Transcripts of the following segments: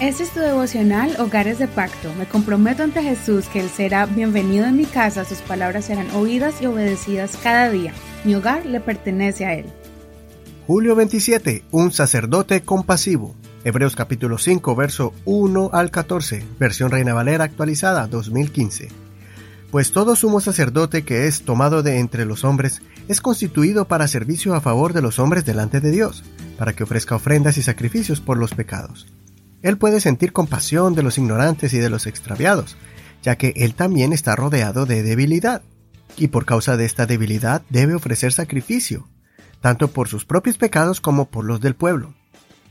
Este es tu devocional Hogares de Pacto. Me comprometo ante Jesús que Él será bienvenido en mi casa, sus palabras serán oídas y obedecidas cada día. Mi hogar le pertenece a Él. Julio 27. Un sacerdote compasivo. Hebreos capítulo 5, verso 1 al 14. Versión Reina Valera actualizada 2015. Pues todo sumo sacerdote que es tomado de entre los hombres es constituido para servicio a favor de los hombres delante de Dios, para que ofrezca ofrendas y sacrificios por los pecados él puede sentir compasión de los ignorantes y de los extraviados, ya que Él también está rodeado de debilidad, y por causa de esta debilidad debe ofrecer sacrificio, tanto por sus propios pecados como por los del pueblo.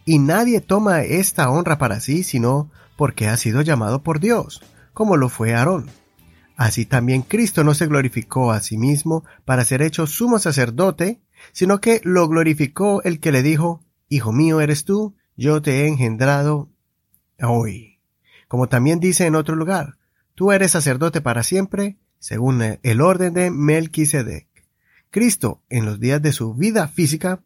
Y nadie toma esta honra para sí sino porque ha sido llamado por Dios, como lo fue Aarón. Así también Cristo no se glorificó a sí mismo para ser hecho sumo sacerdote, sino que lo glorificó el que le dijo, Hijo mío eres tú, yo te he engendrado hoy. Como también dice en otro lugar, tú eres sacerdote para siempre, según el orden de Melquisedec. Cristo, en los días de su vida física,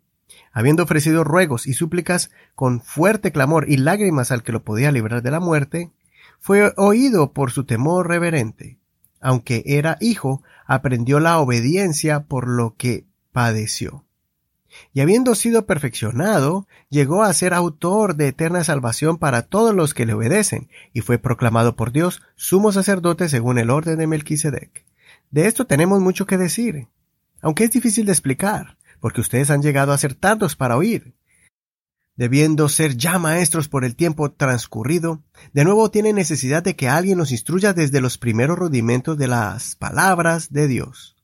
habiendo ofrecido ruegos y súplicas con fuerte clamor y lágrimas al que lo podía librar de la muerte, fue oído por su temor reverente. Aunque era hijo, aprendió la obediencia por lo que padeció y habiendo sido perfeccionado, llegó a ser autor de eterna salvación para todos los que le obedecen, y fue proclamado por Dios sumo sacerdote según el orden de Melquisedec. De esto tenemos mucho que decir, aunque es difícil de explicar, porque ustedes han llegado a ser tardos para oír. Debiendo ser ya maestros por el tiempo transcurrido, de nuevo tienen necesidad de que alguien los instruya desde los primeros rudimentos de las palabras de Dios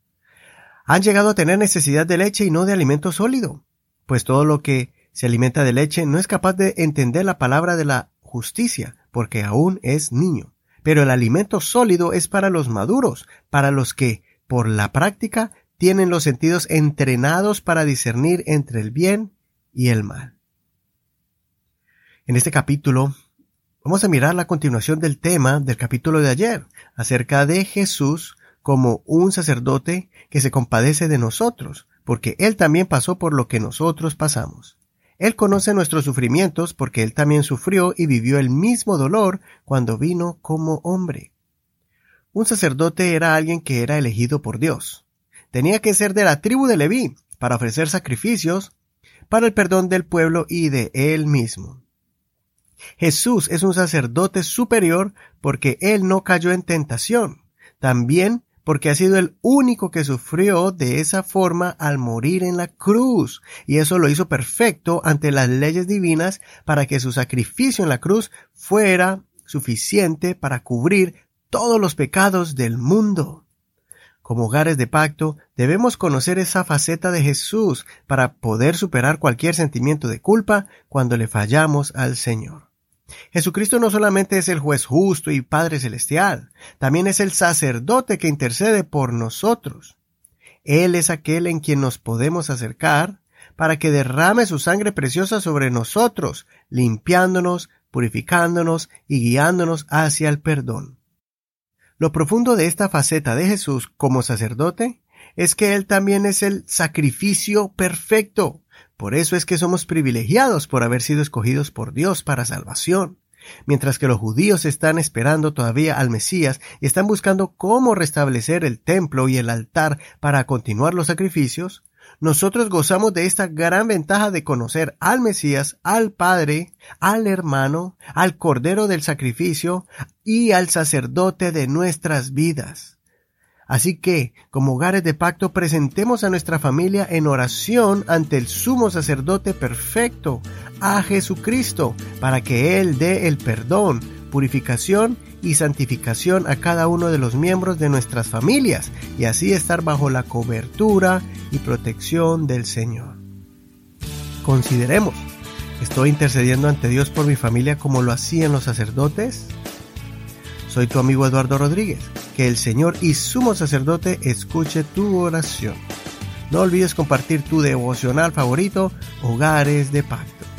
han llegado a tener necesidad de leche y no de alimento sólido, pues todo lo que se alimenta de leche no es capaz de entender la palabra de la justicia, porque aún es niño. Pero el alimento sólido es para los maduros, para los que, por la práctica, tienen los sentidos entrenados para discernir entre el bien y el mal. En este capítulo vamos a mirar la continuación del tema del capítulo de ayer, acerca de Jesús como un sacerdote que se compadece de nosotros, porque Él también pasó por lo que nosotros pasamos. Él conoce nuestros sufrimientos porque Él también sufrió y vivió el mismo dolor cuando vino como hombre. Un sacerdote era alguien que era elegido por Dios. Tenía que ser de la tribu de Leví para ofrecer sacrificios para el perdón del pueblo y de él mismo. Jesús es un sacerdote superior porque él no cayó en tentación. También porque ha sido el único que sufrió de esa forma al morir en la cruz, y eso lo hizo perfecto ante las leyes divinas para que su sacrificio en la cruz fuera suficiente para cubrir todos los pecados del mundo. Como hogares de pacto, debemos conocer esa faceta de Jesús para poder superar cualquier sentimiento de culpa cuando le fallamos al Señor. Jesucristo no solamente es el juez justo y Padre celestial, también es el sacerdote que intercede por nosotros. Él es aquel en quien nos podemos acercar para que derrame su sangre preciosa sobre nosotros, limpiándonos, purificándonos y guiándonos hacia el perdón. Lo profundo de esta faceta de Jesús como sacerdote es que Él también es el sacrificio perfecto, por eso es que somos privilegiados por haber sido escogidos por Dios para salvación. Mientras que los judíos están esperando todavía al Mesías y están buscando cómo restablecer el templo y el altar para continuar los sacrificios, nosotros gozamos de esta gran ventaja de conocer al Mesías, al Padre, al hermano, al Cordero del sacrificio y al sacerdote de nuestras vidas. Así que, como hogares de pacto, presentemos a nuestra familia en oración ante el sumo sacerdote perfecto, a Jesucristo, para que Él dé el perdón, purificación y santificación a cada uno de los miembros de nuestras familias, y así estar bajo la cobertura y protección del Señor. Consideremos, ¿estoy intercediendo ante Dios por mi familia como lo hacían los sacerdotes? Soy tu amigo Eduardo Rodríguez que el Señor y sumo sacerdote escuche tu oración. No olvides compartir tu devocional favorito, Hogares de Pacto.